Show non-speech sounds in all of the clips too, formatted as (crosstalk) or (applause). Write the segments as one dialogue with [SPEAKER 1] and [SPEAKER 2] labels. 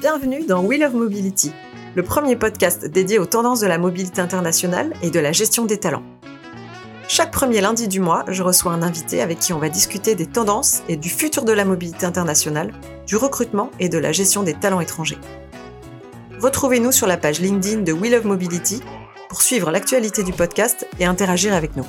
[SPEAKER 1] Bienvenue dans Wheel of Mobility, le premier podcast dédié aux tendances de la mobilité internationale et de la gestion des talents. Chaque premier lundi du mois, je reçois un invité avec qui on va discuter des tendances et du futur de la mobilité internationale, du recrutement et de la gestion des talents étrangers. Retrouvez-nous sur la page LinkedIn de Wheel of Mobility pour suivre l'actualité du podcast et interagir avec nous.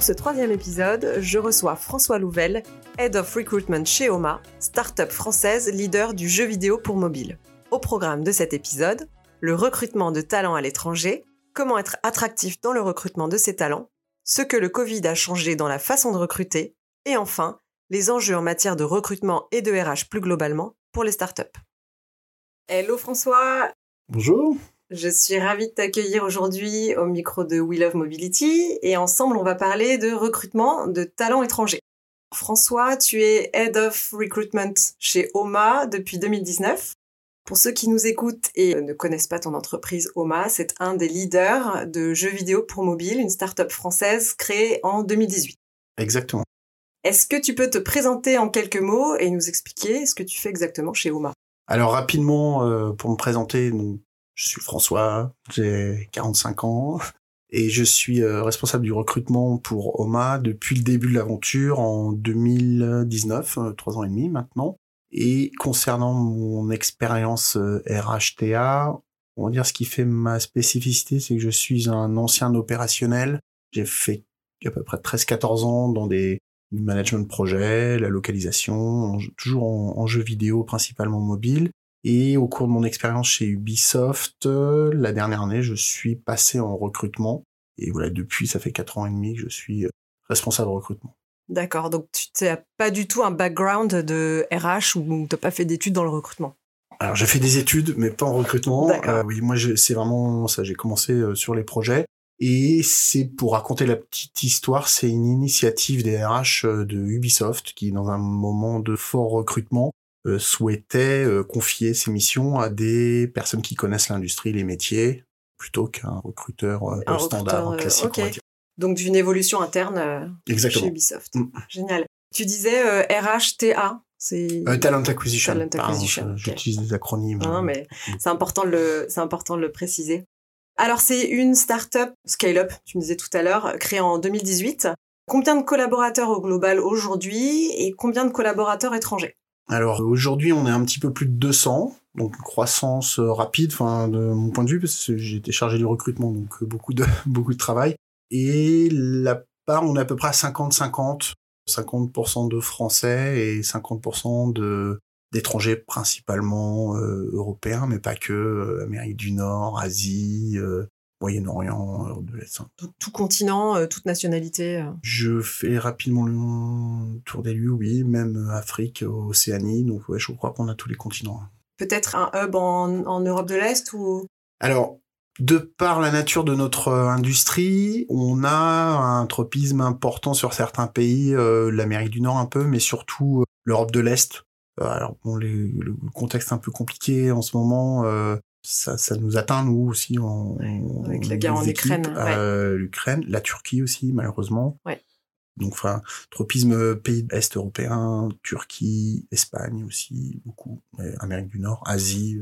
[SPEAKER 1] Pour ce troisième épisode, je reçois François Louvel, Head of Recruitment chez OMA, start-up française leader du jeu vidéo pour mobile. Au programme de cet épisode, le recrutement de talents à l'étranger, comment être attractif dans le recrutement de ces talents, ce que le Covid a changé dans la façon de recruter, et enfin, les enjeux en matière de recrutement et de RH plus globalement pour les startups. Hello François
[SPEAKER 2] Bonjour
[SPEAKER 1] je suis ravie de t'accueillir aujourd'hui au micro de We Love Mobility et ensemble on va parler de recrutement de talents étrangers. François, tu es Head of Recruitment chez OMA depuis 2019. Pour ceux qui nous écoutent et ne connaissent pas ton entreprise OMA, c'est un des leaders de jeux vidéo pour mobile, une start-up française créée en 2018.
[SPEAKER 2] Exactement.
[SPEAKER 1] Est-ce que tu peux te présenter en quelques mots et nous expliquer ce que tu fais exactement chez OMA?
[SPEAKER 2] Alors rapidement, euh, pour me présenter, je suis François, j'ai 45 ans et je suis euh, responsable du recrutement pour OMA depuis le début de l'aventure en 2019, euh, trois ans et demi maintenant. Et concernant mon expérience RHTA, euh, on va dire ce qui fait ma spécificité, c'est que je suis un ancien opérationnel. J'ai fait à peu près 13-14 ans dans des management de projet, la localisation, toujours en, en jeux vidéo principalement mobile. Et au cours de mon expérience chez Ubisoft, euh, la dernière année, je suis passé en recrutement. Et voilà, depuis, ça fait quatre ans et demi que je suis euh, responsable de recrutement.
[SPEAKER 1] D'accord, donc tu n'as pas du tout un background de RH ou tu n'as pas fait d'études dans le recrutement?
[SPEAKER 2] Alors j'ai fait des études, mais pas en recrutement. Euh, oui, moi c'est vraiment ça, j'ai commencé euh, sur les projets. Et c'est pour raconter la petite histoire, c'est une initiative des RH de Ubisoft qui, dans un moment de fort recrutement, euh, souhaitait euh, confier ses missions à des personnes qui connaissent l'industrie, les métiers, plutôt qu'un recruteur euh, standard, classique.
[SPEAKER 1] Donc d'une évolution interne chez Ubisoft. Mm. Génial. Tu disais RHTA,
[SPEAKER 2] c'est talent acquisition. Talent acquisition. J'utilise des acronymes.
[SPEAKER 1] Non, mais mm. c'est important de le c'est important de le préciser. Alors c'est une startup scale-up, tu me disais tout à l'heure, créée en 2018. Combien de collaborateurs au global aujourd'hui et combien de collaborateurs étrangers?
[SPEAKER 2] Alors aujourd'hui, on est un petit peu plus de 200, donc une croissance euh, rapide, enfin de mon point de vue, parce que j'ai été chargé du recrutement, donc euh, beaucoup de (laughs) beaucoup de travail. Et la part, on est à peu près à 50-50, 50%, de Français et 50% de d'étrangers principalement euh, européens, mais pas que, Amérique du Nord, Asie, Moyen-Orient, Europe de l'Est.
[SPEAKER 1] Tout, continent, euh, toute nationalité euh.
[SPEAKER 2] Je fais rapidement le tour des lieux, oui, même Afrique, Océanie, donc ouais, je crois qu'on a tous les continents. Hein.
[SPEAKER 1] Peut-être un hub en, Europe de l'Est ou?
[SPEAKER 2] Alors, de par la nature de notre euh, industrie, on a un tropisme important sur certains pays, l'Amérique du Nord un peu, mais surtout l'Europe de l'Est. alors bon, le contexte un peu compliqué en ce moment, ça, ça nous atteint nous aussi en,
[SPEAKER 1] avec la guerre en Ukraine,
[SPEAKER 2] euh, l'Ukraine, la Turquie aussi malheureusement.
[SPEAKER 1] Ouais.
[SPEAKER 2] Donc enfin tropisme pays est européen, Turquie, Espagne aussi beaucoup, Amérique du Nord, Asie.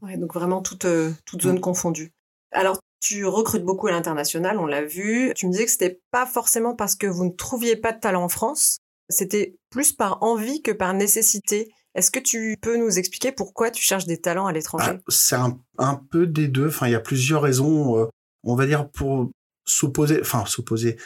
[SPEAKER 1] Ouais, donc vraiment toute euh, toute zone confondue. Alors tu recrutes beaucoup à l'international, on l'a vu. Tu me disais que c'était pas forcément parce que vous ne trouviez pas de talent en France, c'était plus par envie que par nécessité. Est-ce que tu peux nous expliquer pourquoi tu cherches des talents à l'étranger? Ah,
[SPEAKER 2] C'est un, peu des deux. Enfin, il y a plusieurs raisons. Euh, on va dire pour s'opposer, enfin s'opposer,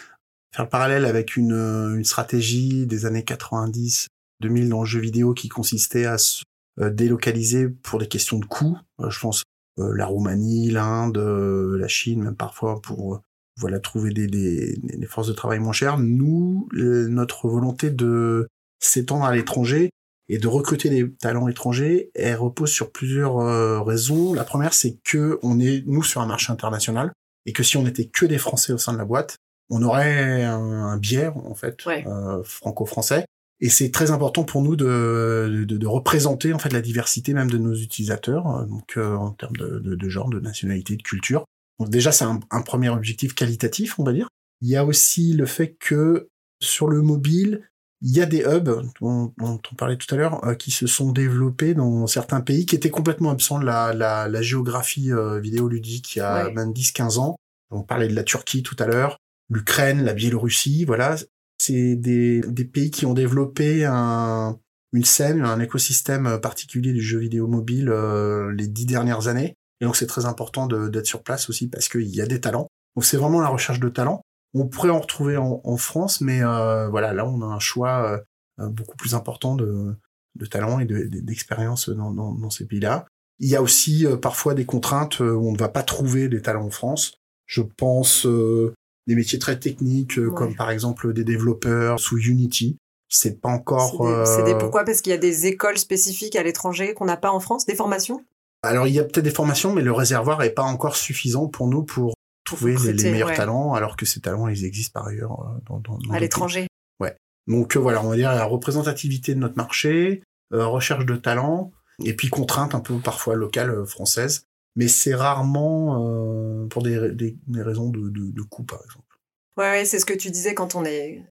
[SPEAKER 2] faire le parallèle avec une, euh, stratégie des années 90, 2000 dans le jeu vidéo qui consistait à se euh, délocaliser pour des questions de coûts. je pense la Roumanie, l'Inde, la Chine, même parfois pour voilà trouver des, forces de travail moins chères. Nous, notre volonté de s'étendre à l'étranger, et de recruter des talents étrangers, elle repose sur plusieurs euh, raisons. La première, c'est que on est nous sur un marché international et que si on n'était que des Français au sein de la boîte, on aurait un, biais en fait euh, franco-français. Et c'est très important pour nous de, de, de, représenter en fait la diversité même de nos utilisateurs, euh, donc en termes de, de, genre, de nationalité, de culture. Donc déjà, c'est un, un, premier objectif qualitatif, on va dire. Il y a aussi le fait que sur le mobile, il y a des hubs dont, dont on parlait tout à l'heure euh, qui se sont développés dans certains pays qui étaient complètement absents de la, la, la géographie euh, vidéoludique il y a ouais. même 10-15 ans. On parlait de la Turquie tout à l'heure, l'Ukraine, la Biélorussie, voilà. C'est des, des pays qui ont développé un, une scène, un écosystème particulier du jeu vidéo mobile euh, les dix dernières années. Et donc c'est très important d'être sur place aussi parce qu'il y a des talents. Donc c'est vraiment la recherche de talents. On pourrait en retrouver en, en France, mais euh, voilà, là on a un choix euh, beaucoup plus important de, de talents et d'expérience de, dans, dans, dans, ces pays-là. Il y a aussi euh, parfois des contraintes où on ne va pas trouver des talents en France. Je pense euh, des métiers très techniques, ouais. comme par exemple des développeurs sous Unity. C'est pas encore.
[SPEAKER 1] C'est des, des, pourquoi? Parce qu'il y a des écoles spécifiques à l'étranger qu'on n'a pas en France, des formations?
[SPEAKER 2] Alors il y a peut-être des formations, mais le réservoir est pas encore suffisant pour nous pour trouver les, les, meilleurs ouais. talents, alors que ces talents, ils existent par ailleurs euh, dans, dans, dans
[SPEAKER 1] à l'étranger.
[SPEAKER 2] Ouais. Donc euh, voilà, on va dire la représentativité de notre marché, euh, recherche de talents, et puis contraintes un peu parfois locales françaises. Mais c'est rarement pour des, des, des, raisons de, de, de coût, par exemple.
[SPEAKER 1] Ouais, ouais c'est ce que tu disais quand on est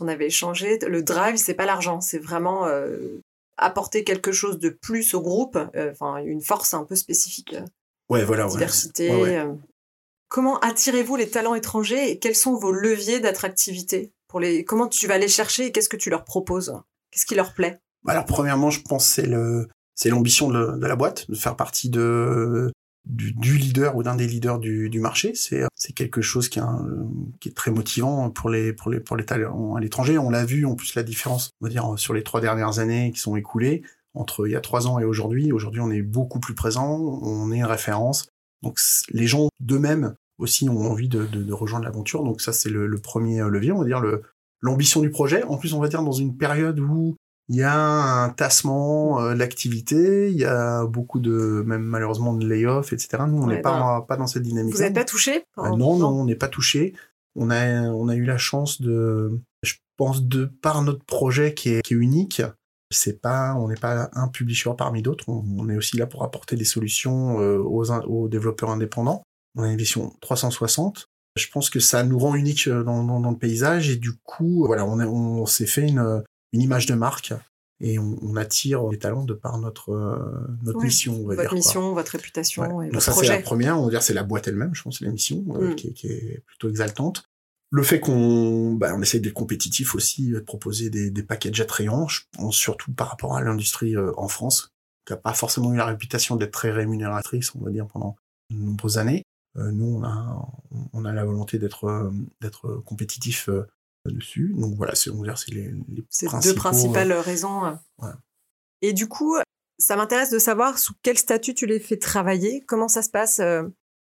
[SPEAKER 1] on avait échangé. Le drive, c'est pas l'argent, c'est vraiment euh, apporter quelque chose de plus au groupe, enfin une force un peu spécifique.
[SPEAKER 2] Ouais, voilà.
[SPEAKER 1] Diversité.
[SPEAKER 2] Ouais. Ouais,
[SPEAKER 1] Comment attirez-vous les talents étrangers et quels sont vos leviers d'attractivité pour les Comment tu vas les chercher et qu'est-ce que tu leur proposes? Qu'est-ce qui leur plaît?
[SPEAKER 2] Alors premièrement, je pense c'est le c'est l'ambition de, la boîte de faire partie de du, leader ou d'un des leaders du, marché. C'est c'est quelque chose qui est, un, qui est très motivant pour les pour les pour les talents à l'étranger. On l'a vu en plus la différence, on va dire sur les trois dernières années qui sont écoulées entre il y a trois ans et aujourd'hui. Aujourd'hui, on est beaucoup plus présent, on est une référence. Donc les gens d'eux-mêmes aussi ont envie de, de, de rejoindre l'aventure. Donc ça, c'est le, le, premier levier, on va dire le l'ambition du projet. En plus, on va dire dans une période où il y a un tassement euh, d'activité, il y a beaucoup de, même malheureusement, de layoffs, etc. Nous, on n'est ouais, pas, pas dans cette dynamique.
[SPEAKER 1] Vous n'êtes pas touché
[SPEAKER 2] ah, Non, non, on n'est pas touché. On a, on a eu la chance de, je pense, de par notre projet qui est, qui est unique, c'est pas, on n'est pas un publisher parmi d'autres. On, on, est aussi là pour apporter des solutions euh, aux, aux développeurs indépendants. On a une vision 360. Je pense que ça nous rend unique euh, dans, dans, dans le paysage et du coup, voilà, on, on s'est fait une, une image de marque et on, on, attire les talents de par notre euh, notre mission on va
[SPEAKER 1] votre
[SPEAKER 2] dire,
[SPEAKER 1] mission
[SPEAKER 2] quoi.
[SPEAKER 1] votre réputation
[SPEAKER 2] ouais.
[SPEAKER 1] et
[SPEAKER 2] donc
[SPEAKER 1] ça
[SPEAKER 2] c'est la première on va dire c'est la boîte elle-même je pense c'est la mission euh, mm. qui, est, plutôt exaltante le fait qu'on bah, on essaie d'être compétitif aussi de proposer des, des packages attrayants surtout par rapport à l'industrie euh, en France qui a pas forcément eu la réputation d'être très rémunératrice on va dire pendant de nombreuses années euh, nous, on a, on a la volonté d'être euh, d'être compétitif euh, dessus. Donc voilà, c'est on va dire c'est les, les
[SPEAKER 1] deux principales raisons.
[SPEAKER 2] Ouais.
[SPEAKER 1] Et du coup, ça m'intéresse de savoir sous quel statut tu les fais travailler. Comment ça se passe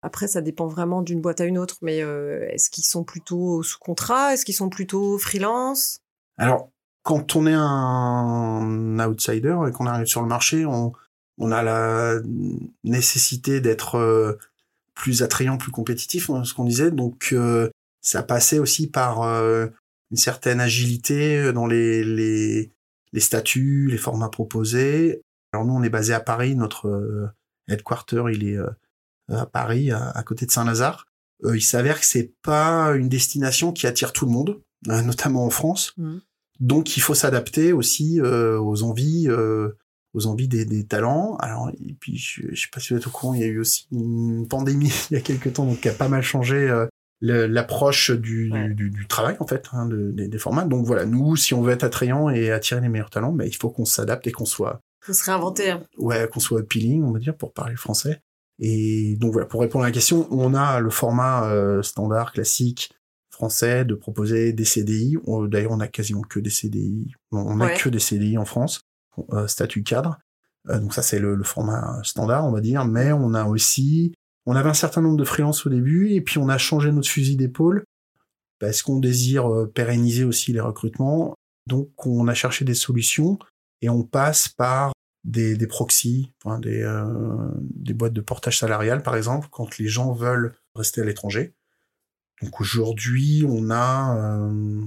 [SPEAKER 1] Après, ça dépend vraiment d'une boîte à une autre, mais est-ce qu'ils sont plutôt sous contrat? Est-ce qu'ils sont plutôt freelance?
[SPEAKER 2] Alors, quand on est un outsider et qu'on arrive sur le marché, on, a la nécessité d'être plus attrayant, plus compétitif, hein, ce qu'on disait. Donc euh, ça passait aussi par euh, une certaine agilité dans les, statuts, les formats proposés. Alors nous, on est basé à Paris, notre euh, headquarter, il est euh, à Paris, à, à, côté de Saint-Lazare. Euh, il s'avère que c'est pas une destination qui attire tout le monde, euh, (laughs) notamment en France. Mmh. Donc il faut s'adapter aussi aux envies aux envies des, des, talents. Alors, et puis, je, je sais pas si vous êtes au courant, il y a eu aussi une pandémie (laughs) il y a quelques temps, donc qui a pas mal changé euh, l'approche du, ouais. du, du, travail, en fait, hein, de, des, des, formats. Donc voilà, nous, si on veut être attrayant et attirer les meilleurs talents, bah, il faut qu'on s'adapte et qu'on soit...
[SPEAKER 1] Faut se réinventer. Hein.
[SPEAKER 2] Ouais, qu'on soit appealing, on va dire, pour parler français. Et donc voilà, pour répondre à la question, on a le format euh, standard, classique, français, de proposer des CDI. D'ailleurs, on a quasiment que des CDI. On a ouais. que des CDI en France euh, statut cadre. Euh, donc ça c'est le, le, format standard, on va dire. Mais on a aussi, on avait un certain nombre de freelances au début, et puis on a changé notre fusil d'épaule parce qu'on désire pérenniser aussi les recrutements. Donc on a cherché des solutions et on passe par des, des proxys, enfin des, euh, des boîtes de portage salarial par exemple, quand les gens veulent rester à l'étranger. Donc aujourd'hui, on a euh,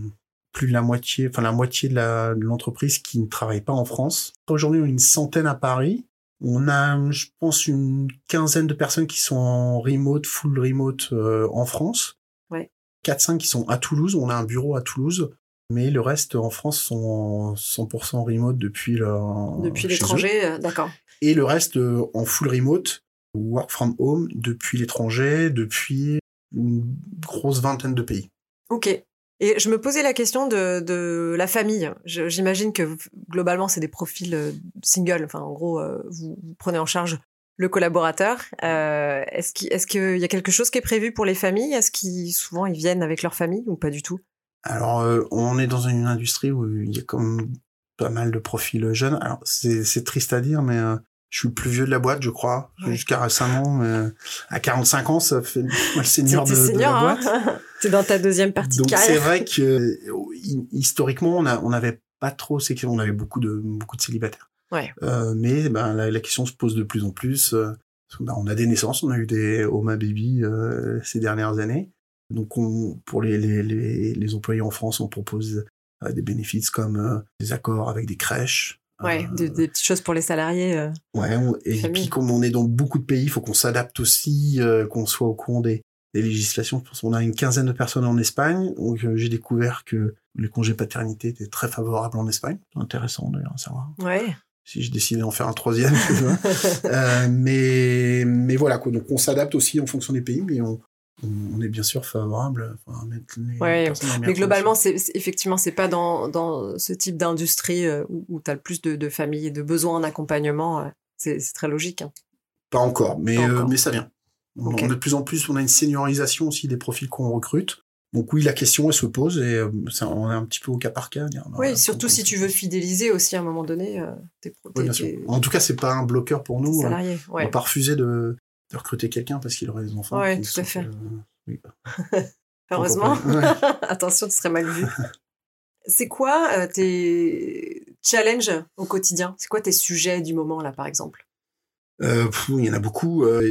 [SPEAKER 2] plus de la moitié, enfin la moitié de l'entreprise qui ne travaille pas en France. Aujourd'hui, on a une centaine à Paris. On a, je pense, une quinzaine de personnes qui sont en remote, full remote euh, en France.
[SPEAKER 1] Ouais.
[SPEAKER 2] 4-5 qui sont à Toulouse. On a un bureau à Toulouse. Mais le reste en France sont en 100% remote depuis leur,
[SPEAKER 1] Depuis l'étranger, euh, d'accord.
[SPEAKER 2] Et le reste euh, en full remote, work from home, depuis l'étranger, depuis une grosse vingtaine de pays.
[SPEAKER 1] Ok. Et je me posais la question de, de la famille. J'imagine que globalement, c'est des profils euh, single. Enfin, en gros, vous, vous prenez en charge le collaborateur. Euh, Est-ce qu'il est qu'il y a quelque chose qui est prévu pour les familles? Est-ce qu'ils souvent ils viennent avec leur famille ou pas du tout?
[SPEAKER 2] Alors, euh, on est dans une industrie où il y a comme pas mal de profils jeunes. Alors, c'est c'est triste à dire, mais euh, je suis le plus vieux de la boîte, je crois,
[SPEAKER 1] Ouais.
[SPEAKER 2] jusqu'à récemment. Mais euh, à 45 ans, ça fait (laughs) moi, le senior de, de la
[SPEAKER 1] hein
[SPEAKER 2] boîte. (laughs)
[SPEAKER 1] T'es dans ta deuxième partie
[SPEAKER 2] Donc
[SPEAKER 1] de
[SPEAKER 2] c'est
[SPEAKER 1] carrière.
[SPEAKER 2] vrai que hi- historiquement, on a on avait pas trop ces questions. On avait beaucoup de beaucoup de célibataires.
[SPEAKER 1] Ouais.
[SPEAKER 2] Euh, mais ben la, la question se pose de plus en plus. euh, ben, on a des naissances, on a eu des Homa Baby euh, ces dernières années. Donc on, pour les, les, les, les employés en France, on propose euh, des bénéfices comme euh, des accords avec des crèches.
[SPEAKER 1] Ouais,
[SPEAKER 2] Euh,
[SPEAKER 1] des, des petites choses pour les salariés.
[SPEAKER 2] Ouais, on- et puis comme on est dans beaucoup de pays, il faut qu'on s'adapte aussi, qu'on soit au courant des, des législations. Je pense qu'on a une quinzaine de personnes en Espagne. Donc euh, j'ai découvert que les congés paternité étaient très favorables en Espagne. Intéressant d'ailleurs à savoir.
[SPEAKER 1] Ouais.
[SPEAKER 2] Si je décidais d'en faire un troisième. (laughs) Euh, mais mais voilà quoi. Donc on s'adapte aussi en fonction des pays, mais on est bien sûr favorable enfin, à mettre les
[SPEAKER 1] Ouais,
[SPEAKER 2] personnes dans les
[SPEAKER 1] Mais globalement, c'est effectivement, c'est pas dans, dans ce type d'industrie euh, où, où tu as le plus de, de familles et de besoins en accompagnement. euh, c'est c'est très logique. hein.
[SPEAKER 2] Pas encore, mais,
[SPEAKER 1] Pas
[SPEAKER 2] euh, mais ça vient. On, on a de plus en plus, on a une seniorisation aussi des profils qu'on recrute. Donc oui, la question, elle se pose et euh, ça, on est un petit peu au cas par cas. dire,
[SPEAKER 1] Oui, surtout si tu veux fidéliser aussi à un moment donné euh, tes,
[SPEAKER 2] Oui,
[SPEAKER 1] tes-
[SPEAKER 2] En tout cas, c'est pas un bloqueur pour nous. hein.
[SPEAKER 1] salariés.
[SPEAKER 2] On
[SPEAKER 1] Ouais.
[SPEAKER 2] va pas refuser de, de recruter quelqu'un parce qu'il aurait des enfants. Qui
[SPEAKER 1] tout à fait.
[SPEAKER 2] euh, oui. (laughs)
[SPEAKER 1] Heureusement. (laughs) Attention, tu serais mal vu. C'est quoi euh, tes challenges au quotidien? C'est quoi tes sujets du moment, là, par exemple?
[SPEAKER 2] Euh, pff, il y en a beaucoup. euh,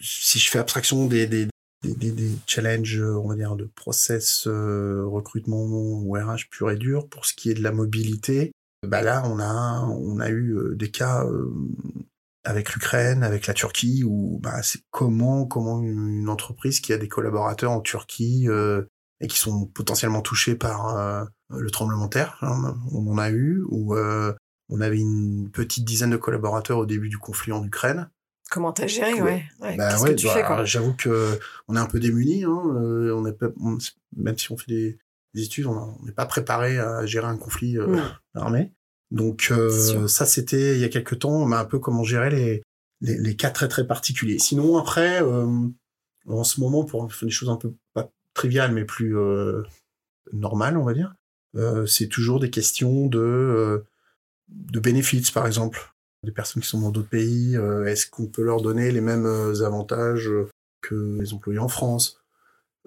[SPEAKER 2] si je fais abstraction des, des, des, des- challenges, on va dire, de process recrutement ou RH pur et dur, pour ce qui est de la mobilité, bah là, on a, on a eu des cas avec l'Ukraine, avec la Turquie, où bah, c'est comment, comment une entreprise qui a des collaborateurs en Turquie euh, et qui sont potentiellement touchés par euh, le tremblement de terre, hein, on en a eu, ou euh, on avait une petite dizaine de collaborateurs au début du conflit en Ukraine.
[SPEAKER 1] Comment t'as géré
[SPEAKER 2] Ouais.
[SPEAKER 1] Ouais. ouais.
[SPEAKER 2] Bah
[SPEAKER 1] Qu'est-ce
[SPEAKER 2] ouais,
[SPEAKER 1] que tu
[SPEAKER 2] bah,
[SPEAKER 1] fais, quoi?
[SPEAKER 2] J'avoue que on est un peu démunis. Hein, on est pas, on- même si on fait des, des études, on n'est pas préparé à gérer un conflit euh,
[SPEAKER 1] Mm.
[SPEAKER 2] armé. Donc euh, ça, c'était il y a quelques temps, mais un peu comment gérer les, les, les cas très très particuliers. Sinon après, euh, en ce moment, pour faire des choses un peu pas triviales, mais plus euh, normales, on va dire, euh, c'est toujours des questions de de bénéfices, par exemple. Des personnes qui sont dans d'autres pays, euh, est-ce qu'on peut leur donner les mêmes avantages que les employés en France?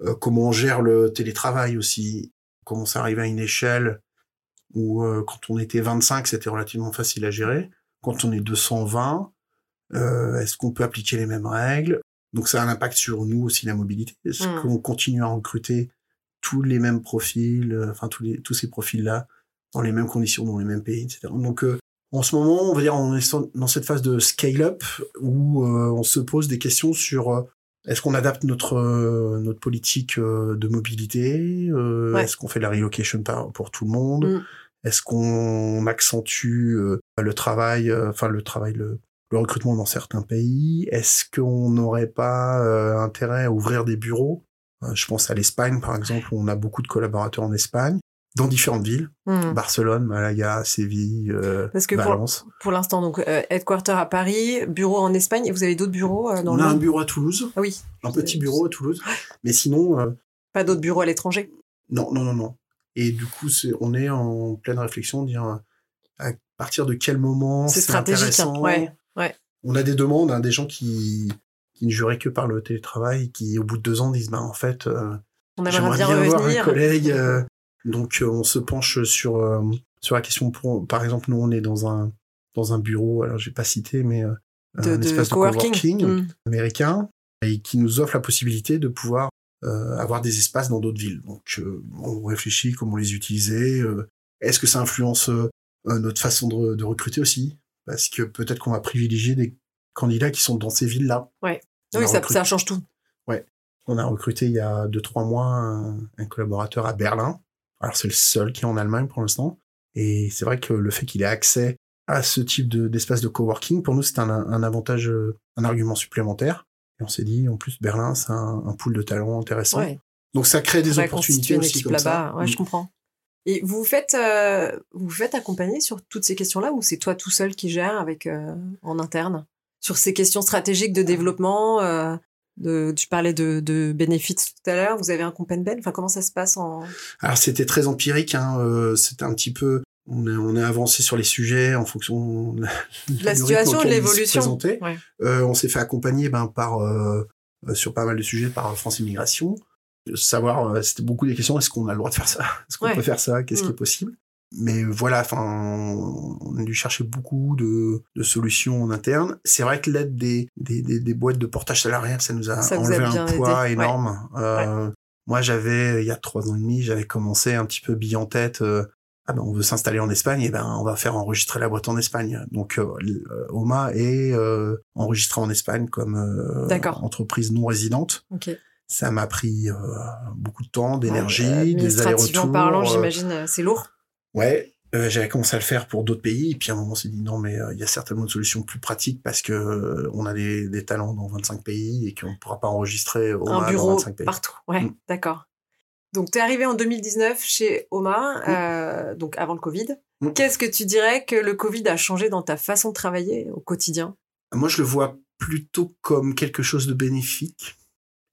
[SPEAKER 2] Euh, Comment on gère le télétravail aussi? Comment ça arrive à une échelle où euh, quand on était 25, c'était relativement facile à gérer. Quand on est 220, euh, est-ce qu'on peut appliquer les mêmes règles? Donc ça a un impact sur nous aussi, la mobilité. Est-ce
[SPEAKER 1] Mm.
[SPEAKER 2] qu'on continue à recruter tous les mêmes profils, euh, enfin tous, les, tous ces profils-là, dans les mêmes conditions, dans les mêmes pays, etc. Donc euh, en ce moment, on va dire, on est dans cette phase de scale-up où euh, on se pose des questions sur euh, est-ce qu'on adapte notre euh, notre politique euh, de mobilité euh,
[SPEAKER 1] Ouais.
[SPEAKER 2] Est-ce qu'on fait de la relocation pour tout le monde?
[SPEAKER 1] Mm.
[SPEAKER 2] Est-ce qu'on accentue le travail, enfin le travail, le, le recrutement dans certains pays? Est-ce qu'on n'aurait pas euh, intérêt à ouvrir des bureaux? Je pense à l'Espagne, par exemple, où on a beaucoup de collaborateurs en Espagne, dans différentes villes
[SPEAKER 1] Hmm.
[SPEAKER 2] Barcelone, Malaga, Séville, euh,
[SPEAKER 1] Parce que pour,
[SPEAKER 2] Valence.
[SPEAKER 1] pour l'instant, donc, euh, headquarter à Paris, bureau en Espagne, et vous avez d'autres bureaux euh, dans
[SPEAKER 2] On
[SPEAKER 1] le
[SPEAKER 2] a un bureau à Toulouse,
[SPEAKER 1] Ah oui,
[SPEAKER 2] un petit bureau à Toulouse, mais sinon, euh,
[SPEAKER 1] pas d'autres bureaux à l'étranger.
[SPEAKER 2] non, non, non, non. Et du coup, c'est, on est en pleine réflexion, dire à partir de quel moment
[SPEAKER 1] C'est stratégique,
[SPEAKER 2] intéressant.
[SPEAKER 1] hein, ouais, ouais.
[SPEAKER 2] On a des demandes, hein, des gens qui qui ne juraient que par le télétravail, qui au bout de deux ans disent, bah en fait, euh,
[SPEAKER 1] On aimerait
[SPEAKER 2] j'aimerais
[SPEAKER 1] bien,
[SPEAKER 2] bien, avoir un
[SPEAKER 1] revenir.
[SPEAKER 2] collègue. euh, donc euh, on se penche sur euh, sur la question. Pour, par exemple, nous on est dans un dans un bureau, alors j'ai pas cité, mais euh,
[SPEAKER 1] de,
[SPEAKER 2] un
[SPEAKER 1] de
[SPEAKER 2] espace de
[SPEAKER 1] coworking.
[SPEAKER 2] coworking
[SPEAKER 1] Hmm.
[SPEAKER 2] américain et qui nous offre la possibilité de pouvoir euh, avoir des espaces dans d'autres villes. Donc euh, on réfléchit comment les utiliser. euh, Est-ce que ça influence notre façon de, de recruter aussi? Parce que peut-être qu'on va privilégier des candidats qui sont dans ces villes-là.
[SPEAKER 1] Ouais. Oui, ça, ça, change tout.
[SPEAKER 2] Ouais. On a recruté il y a deux, trois mois un, collaborateur à Berlin. Alors, c'est le seul qui est en Allemagne pour l'instant. Et c'est vrai que le fait qu'il ait accès à ce type d'espace de, coworking, pour nous, c'est un, un, avantage, un argument supplémentaire. Et on s'est dit, en plus, Berlin, c'est un, un pool de talents intéressant. Ouais. Donc, ça crée des opportunités aussi comme ça.
[SPEAKER 1] Ouais, je mm. comprends. Et vous vous faites, euh, vous, faites accompagner sur toutes ces questions-là ou c'est toi tout seul qui gère avec euh, en interne? Sur ces questions stratégiques de développement euh, de, tu parlais de, de bénéfices tout à l'heure. Vous avez un ben Enfin, comment ça se passe en
[SPEAKER 2] Alors c'était très empirique. Hein, euh, c'était un petit peu. On a, on a avancé sur les sujets en fonction de
[SPEAKER 1] la, situation, de l'évolution.
[SPEAKER 2] Ouais. Euh, on s'est fait accompagner ben, par euh, sur pas mal de sujets par France Immigration savoir, euh, c'était beaucoup des questions, est-ce qu'on a le droit de faire ça? Est-ce qu'on peut faire ça? Qu'est-ce qui est mm. possible? Mais voilà, enfin, on a dû chercher beaucoup de, de solutions en interne. C'est vrai que l'aide des, des, des, boîtes de portage salarial, ça nous a enlevé un poids énorme. Euh, moi, j'avais, il y a trois ans et demi, j'avais commencé un petit peu bille en tête. Euh, ah ben, on veut s'installer en Espagne, et ben, on va faire enregistrer la boîte en Espagne. Donc, euh, Oma est enregistré en Espagne comme entreprise non résidente. Okay ça m'a pris beaucoup de temps, d'énergie, des allers-retours.
[SPEAKER 1] parlant, j'imagine, c'est lourd.
[SPEAKER 2] Ouais, j'avais commencé à le faire pour d'autres pays, et puis à un moment, on s'est dit non, mais il y a certainement une solution plus pratique parce que on a des, des, talents dans 25 pays et qu'on ne pourra pas enregistrer au Un bureau dans 25 pays.
[SPEAKER 1] partout. Ouais, mm. d'accord. Donc, tu es arrivé en 2019 chez Oma, mm. donc avant le Covid. Mm. Qu'est-ce que tu dirais que le Covid a changé dans ta façon de travailler au quotidien?
[SPEAKER 2] Moi, je le vois plutôt comme quelque chose de bénéfique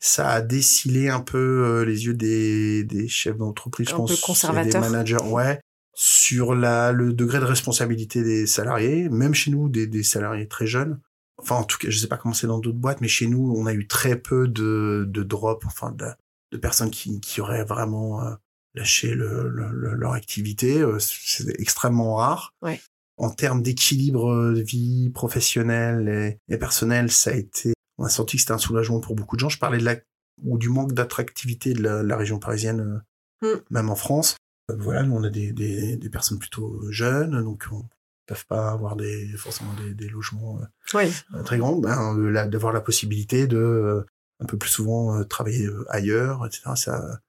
[SPEAKER 2] ça a décilé un peu euh, les yeux des, des chefs d'entreprise, je pense, des managers, ouais, sur la, le degré de responsabilité des salariés, même chez nous, des, des salariés très jeunes. Enfin, en tout cas, je sais pas comment c'est dans d'autres boîtes, mais chez nous, on a eu très peu de, de drop, enfin, de, de personnes qui, qui auraient vraiment euh, lâché le, leur activité. Euh, c'est extrêmement rare.
[SPEAKER 1] Ouais.
[SPEAKER 2] En termes d'équilibre de vie professionnelle et, et personnelle, ça a été on a senti que c'était un soulagement pour beaucoup de gens. Je parlais de la ou du manque d'attractivité de la, région parisienne, euh, mm. même en France. Euh, voilà, nous on a des, des, des, personnes plutôt jeunes, donc on peuvent pas avoir des forcément des, des logements euh, très grands. Ben, d'avoir la possibilité de un peu plus souvent travailler ailleurs, etc. Ça,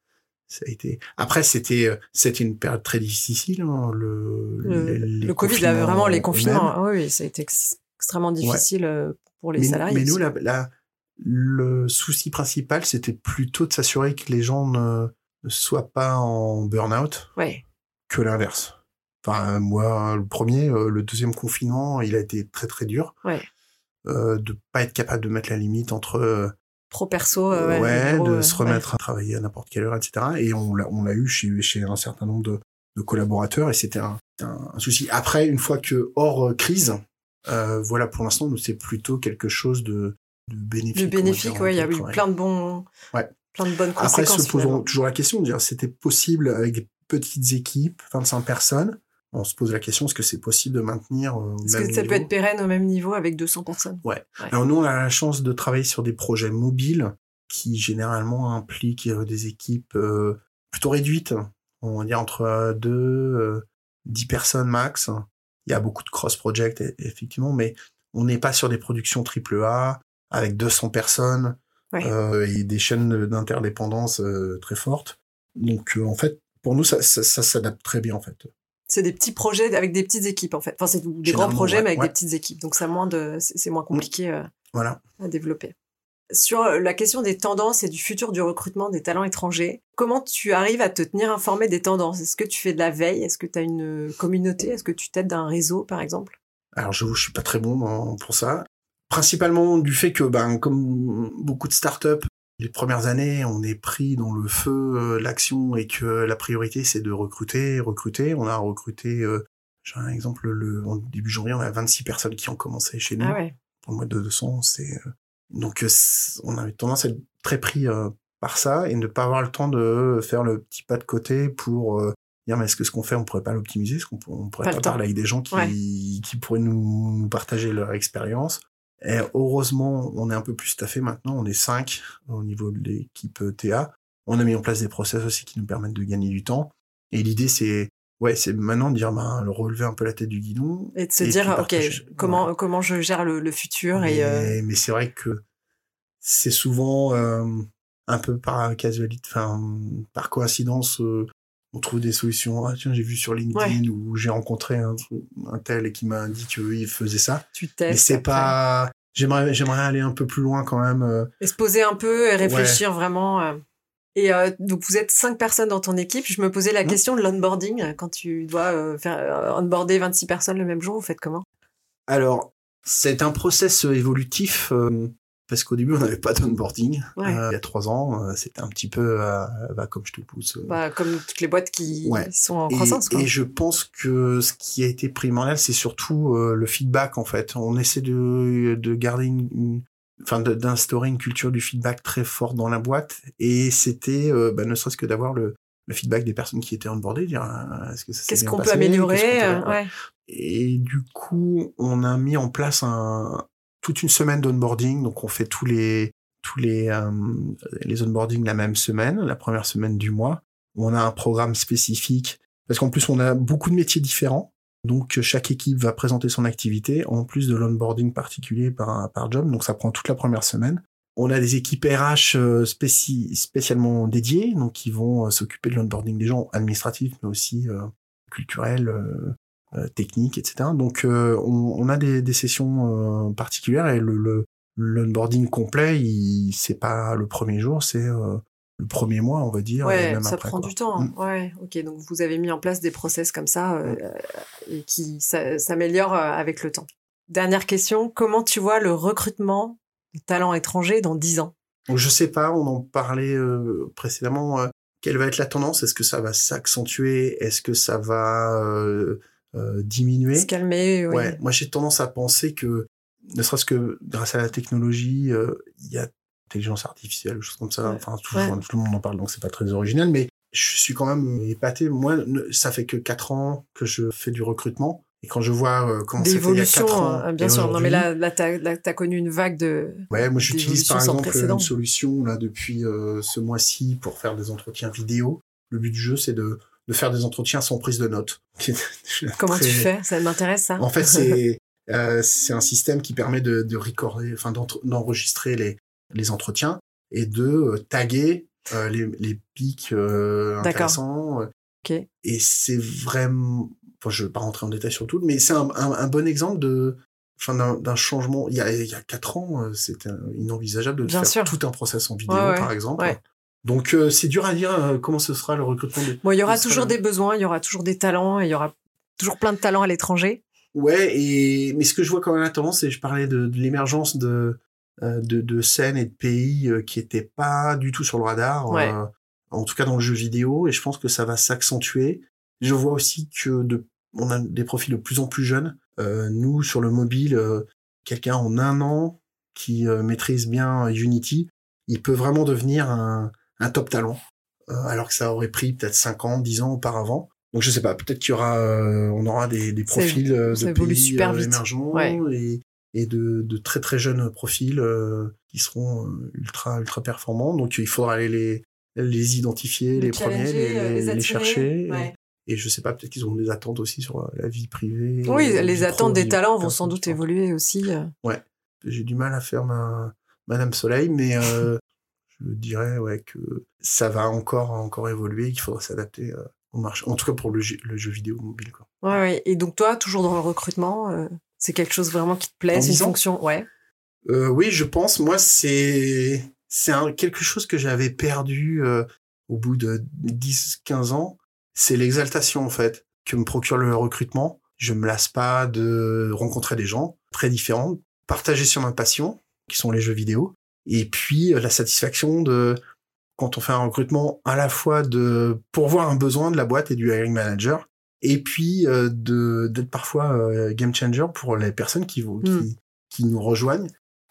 [SPEAKER 2] ça a été. Après, c'était c'était une période très difficile. Hein, le,
[SPEAKER 1] le, le Covid, vraiment les confinements. Oui, oui, ça a été extrêmement difficile pour les
[SPEAKER 2] mais,
[SPEAKER 1] salariés.
[SPEAKER 2] Mais nous, la, le souci principal, c'était plutôt de s'assurer que les gens ne, soient pas en burn-out
[SPEAKER 1] ouais.
[SPEAKER 2] que l'inverse. Enfin, moi, le premier, euh, le deuxième confinement, il a été très très dur.
[SPEAKER 1] Ouais.
[SPEAKER 2] Euh, de pas être capable de mettre la limite entre euh,
[SPEAKER 1] pro perso,
[SPEAKER 2] euh, ouais, de se remettre à travailler à n'importe quelle heure, etc. Et on l'a, on l'a eu chez, chez un certain nombre de, de collaborateurs et c'était un, un, souci. Après, une fois que hors crise, voilà, pour l'instant, c'est plutôt quelque chose de, de bénéfique.
[SPEAKER 1] De bénéfique, ouais, il y a eu plein de bons,
[SPEAKER 2] ouais.
[SPEAKER 1] Plein de bonnes
[SPEAKER 2] conséquences. Après, se posons toujours la question de dire, c'était possible avec des petites équipes, 25 personnes? On se pose la question, est-ce que c'est possible de maintenir euh,
[SPEAKER 1] Est-ce que ça peut être pérenne au même niveau avec 200 personnes?
[SPEAKER 2] Ouais. Alors nous, on a la chance de travailler sur des projets mobiles qui généralement impliquent euh, des équipes euh, plutôt réduites. On va dire entre 2, 10 personnes max il y a beaucoup de cross-project, e, effectivement, mais on n'est pas sur des productions triple A avec 200 personnes euh, et des chaînes d'interdépendance euh, très fortes. Donc, euh, en fait, pour nous, ça, ça, ça s'adapte très bien, en fait.
[SPEAKER 1] C'est des petits projets avec des petites équipes, en fait. Enfin, c'est des grands projets, mais avec des petites équipes. Donc, ça moins de, c'est moins compliqué euh,
[SPEAKER 2] voilà.
[SPEAKER 1] à développer. Sur la question des tendances et du futur du recrutement des talents étrangers, comment tu arrives à te tenir informé des tendances? Est-ce que tu fais de la veille? Est-ce que tu as une communauté? Est-ce que tu t'aides d'un réseau, par exemple?
[SPEAKER 2] Alors, je ne suis pas très bon pour ça. Principalement du fait que, ben, comme beaucoup de startups, les premières années, on est pris dans le feu, euh, l'action, et que la priorité, c'est de recruter, recruter. On a recruté, euh, j'ai un exemple, le, en début janvier, on a 26 personnes qui ont commencé chez nous.
[SPEAKER 1] Ah ouais.
[SPEAKER 2] Pour le mois de 200, c'est euh, donc, euh, on avait tendance à être très pris euh, par ça et ne pas avoir le temps de faire le petit pas de côté pour euh, dire mais est-ce que ce qu'on fait on pourrait pas l'optimiser? Est-ce qu'on pourrait pas, parler avec des gens qui, qui pourraient nous, partager leur expérience? Et heureusement on est un peu plus staffé maintenant on est cinq au niveau de l'équipe TA on a mis en place des process aussi qui nous permettent de gagner du temps et l'idée c'est ouais, c'est maintenant de dire, ben, le relever un peu la tête du guidon.
[SPEAKER 1] Et de se
[SPEAKER 2] Et
[SPEAKER 1] dire, ok, comment,
[SPEAKER 2] Ouais.
[SPEAKER 1] comment je gère le, le futur
[SPEAKER 2] mais,
[SPEAKER 1] et euh,
[SPEAKER 2] mais c'est vrai que c'est souvent euh, un peu par casualité, enfin, par coïncidence, euh, on trouve des solutions. Ah, tiens, j'ai vu sur LinkedIn ou j'ai rencontré un, un tel et qui m'a dit qu'il faisait ça.
[SPEAKER 1] tu
[SPEAKER 2] Mais
[SPEAKER 1] testes.
[SPEAKER 2] c'est
[SPEAKER 1] après.
[SPEAKER 2] pas. J'aimerais, j'aimerais aller un peu plus loin quand même. euh,
[SPEAKER 1] Et se poser un peu et réfléchir vraiment. euh. Et euh, donc vous êtes cinq personnes dans ton équipe. Je me posais la
[SPEAKER 2] Mhm.
[SPEAKER 1] question de l'onboarding. Quand tu dois euh, faire onboarder 26 personnes le même jour, vous faites comment?
[SPEAKER 2] Alors, c'est un process évolutif euh, parce qu'au début, on n'avait pas d'onboarding.
[SPEAKER 1] Ouais.
[SPEAKER 2] Euh, il y a trois ans, euh, c'était un petit peu euh, bah, comme je te pousse.
[SPEAKER 1] bah, Comme toutes les boîtes qui
[SPEAKER 2] Ouais.
[SPEAKER 1] sont en
[SPEAKER 2] Et-
[SPEAKER 1] croissance. Quoi.
[SPEAKER 2] Et, je pense que ce qui a été primordial, c'est surtout le feedback en fait. On essaie de, de garder une, une- enfin d'instaurer une culture du feedback très forte dans la boîte. Et c'était, bah, ne serait-ce que d'avoir le, le feedback des personnes qui étaient onboardées, dire est-ce que ça
[SPEAKER 1] Qu'est-ce qu'on peut améliorer
[SPEAKER 2] qu'on peut-
[SPEAKER 1] ouais.
[SPEAKER 2] Et du coup, on a mis en place un, toute une semaine d'onboarding. Donc, on fait tous les tous les euh, les onboarding la même semaine, la première semaine du mois. On a un programme spécifique parce qu'en plus, on a beaucoup de métiers différents. Donc, chaque équipe va présenter son activité en plus de l'onboarding particulier par par job. Donc, ça prend toute la première semaine. On a des équipes RH euh, spéci- spécialement dédiées, donc qui vont euh, s'occuper de l'onboarding des gens administratifs, mais aussi euh, culturels, techniques, etc. Donc euh, on, on a des, des sessions euh, particulières et le, le l'onboarding complet, il c'est pas le premier jour, c'est euh, le premier mois, on va dire.
[SPEAKER 1] Ouais,
[SPEAKER 2] même
[SPEAKER 1] ça
[SPEAKER 2] après,
[SPEAKER 1] prend
[SPEAKER 2] quoi.
[SPEAKER 1] du temps.
[SPEAKER 2] Mm.
[SPEAKER 1] Ouais, ok. Donc vous avez mis en place des process comme ça euh, et qui s'améliorent euh, avec le temps. Dernière question, comment tu vois le recrutement de talents étrangers dans 10 ans?
[SPEAKER 2] Je sais pas, on en parlait euh, précédemment. euh, quelle va être la tendance? Est-ce que ça va s'accentuer? Est-ce que ça va euh, diminuer
[SPEAKER 1] Se calmer, oui.
[SPEAKER 2] Ouais, moi j'ai tendance à penser que, ne serait-ce que grâce à la technologie, euh, il y a intelligence artificielle, choses comme ça.
[SPEAKER 1] Ouais.
[SPEAKER 2] Enfin, tout,
[SPEAKER 1] Ouais.
[SPEAKER 2] enfin, tout le monde en parle, donc c'est pas très original, mais je suis quand même épaté. Moi, ça fait que quatre ans que je fais du recrutement. Et quand je vois euh, comment c'était il y a
[SPEAKER 1] D'évolution,
[SPEAKER 2] quatre ans,
[SPEAKER 1] euh, bien sûr. Non, mais là, là t'as là, t'as connu une vague de.
[SPEAKER 2] Ouais, moi j'utilise par exemple une solution là depuis euh, ce mois-ci pour faire des entretiens vidéo. Le but du jeu, c'est de, de faire des entretiens sans prise de notes. (laughs)
[SPEAKER 1] Comment
[SPEAKER 2] Très-
[SPEAKER 1] tu fais? Ça m'intéresse, ça.
[SPEAKER 2] En fait, c'est (laughs) euh, c'est un système qui permet de, de recorder, enfin d'enregistrer les, les entretiens et de euh, taguer euh, les, les pics euh,
[SPEAKER 1] D'accord.
[SPEAKER 2] intéressants.
[SPEAKER 1] Ok.
[SPEAKER 2] Et c'est vraiment, enfin, je vais pas rentrer en détail sur tout, mais c'est un, un, un bon exemple de, enfin, d'un changement. Il y a, il y a quatre ans, euh, c'était inenvisageable de
[SPEAKER 1] Bien
[SPEAKER 2] faire
[SPEAKER 1] sûr.
[SPEAKER 2] tout un process en vidéo,
[SPEAKER 1] Ouais, ouais,
[SPEAKER 2] par exemple.
[SPEAKER 1] ouais.
[SPEAKER 2] Donc, euh, c'est dur à dire euh, comment ce sera le recrutement des,
[SPEAKER 1] Bon, il y aura toujours des besoins, il y aura toujours des talents, et il y aura toujours plein de talents à l'étranger.
[SPEAKER 2] Ouais, et mais ce que je vois quand même la tendance, c'est je parlais de, de l'émergence de, euh, de de scènes et de pays euh, qui étaient pas du tout sur le radar,
[SPEAKER 1] Ouais.
[SPEAKER 2] euh, en tout cas dans le jeu vidéo, et je pense que ça va s'accentuer. Je vois aussi que de on a des profils de plus en plus jeunes. Euh, nous sur le mobile, euh, quelqu'un en un an qui maîtrise bien Unity, il peut vraiment devenir un, un top talent, euh, alors que ça aurait pris peut-être 5 ans, 10 ans auparavant. Donc je sais pas, peut-être qu'il y aura, euh, on aura des, profils euh, de pays
[SPEAKER 1] super
[SPEAKER 2] émergents
[SPEAKER 1] Ouais.
[SPEAKER 2] et, et de, de très très jeunes profils euh, qui seront ultra ultra performants. Donc il faudra aller les les identifier, les, premiers, les, les, chercher.
[SPEAKER 1] Ouais.
[SPEAKER 2] Et, et je sais pas, peut-être qu'ils auront des attentes aussi sur la vie privée.
[SPEAKER 1] Oui, les attentes
[SPEAKER 2] pro,
[SPEAKER 1] des talents vont sans doute évoluer aussi. euh.
[SPEAKER 2] J'ai du mal à faire ma Madame Soleil, mais euh, je dirais ouais que ça va encore encore évoluer, qu'il faudra s'adapter euh, au marché. En tout cas pour le jeu, le jeu vidéo mobile. Quoi.
[SPEAKER 1] Ouais, ouais. Et donc toi, toujours dans le recrutement, euh, c'est quelque chose vraiment qui te plaît, c'est une
[SPEAKER 2] 10 ans
[SPEAKER 1] fonction. Ouais.
[SPEAKER 2] Euh, oui, je pense. Moi, c'est c'est quelque chose que j'avais perdu euh, au bout de 10-15 ans. C'est l'exaltation en fait que me procure le recrutement. Je me lasse pas de rencontrer des gens très différents, partager sur ma passion, qui sont les jeux vidéo, et puis euh, la satisfaction de quand on fait un recrutement à la fois de pourvoir un besoin de la boîte et du hiring manager, et puis euh, de d'être parfois euh, game changer pour les personnes qui vous qui,
[SPEAKER 1] Mm.
[SPEAKER 2] qui nous rejoignent.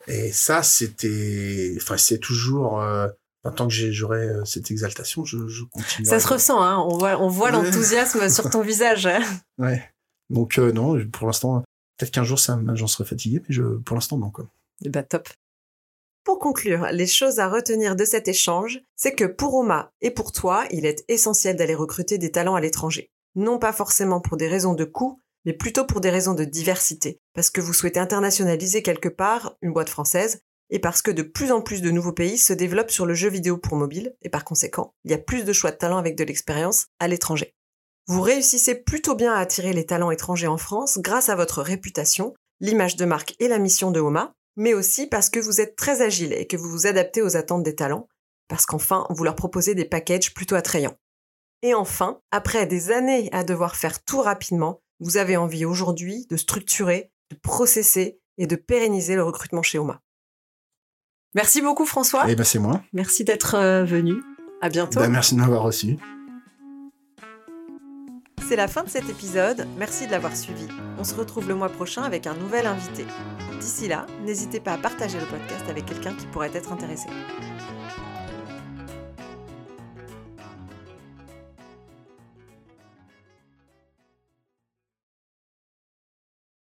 [SPEAKER 2] Et ça, c'était, enfin, c'est toujours, euh, tant que j'aurai euh, cette exaltation, je, je continue.
[SPEAKER 1] Ça se ressent, hein. On voit, on voit l'enthousiasme sur ton visage. hein. (laughs)
[SPEAKER 2] Ouais. Donc euh, non, pour l'instant, peut-être qu'un jour, ça, j'en serai fatigué, mais je, pour l'instant, non. Quoi.
[SPEAKER 1] Eh ben, top. Pour conclure, les choses à retenir de cet échange, c'est que pour Oma et pour toi, il est essentiel d'aller recruter des talents à l'étranger. non pas forcément pour des raisons de coût, mais plutôt pour des raisons de diversité, parce que vous souhaitez internationaliser quelque part une boîte française, et parce que de plus en plus de nouveaux pays se développent sur le jeu vidéo pour mobile, et par conséquent, il y a plus de choix de talents avec de l'expérience à l'étranger. Vous réussissez plutôt bien à attirer les talents étrangers en France grâce à votre réputation, l'image de marque et la mission de Homa, mais aussi parce que vous êtes très agile et que vous vous adaptez aux attentes des talents, parce qu'enfin, vous leur proposez des packages plutôt attrayants. Et enfin, après des années à devoir faire tout rapidement, vous avez envie aujourd'hui de structurer, de processer et de pérenniser le recrutement chez Oma. Merci beaucoup François.
[SPEAKER 2] Eh ben c'est moi.
[SPEAKER 1] Merci d'être euh, venu. À bientôt.
[SPEAKER 2] Ben, merci de m'avoir reçu.
[SPEAKER 1] C'est la fin de cet épisode. Merci de l'avoir suivi. On se retrouve le mois prochain avec un nouvel invité. D'ici là, n'hésitez pas à partager le podcast avec quelqu'un qui pourrait être intéressé.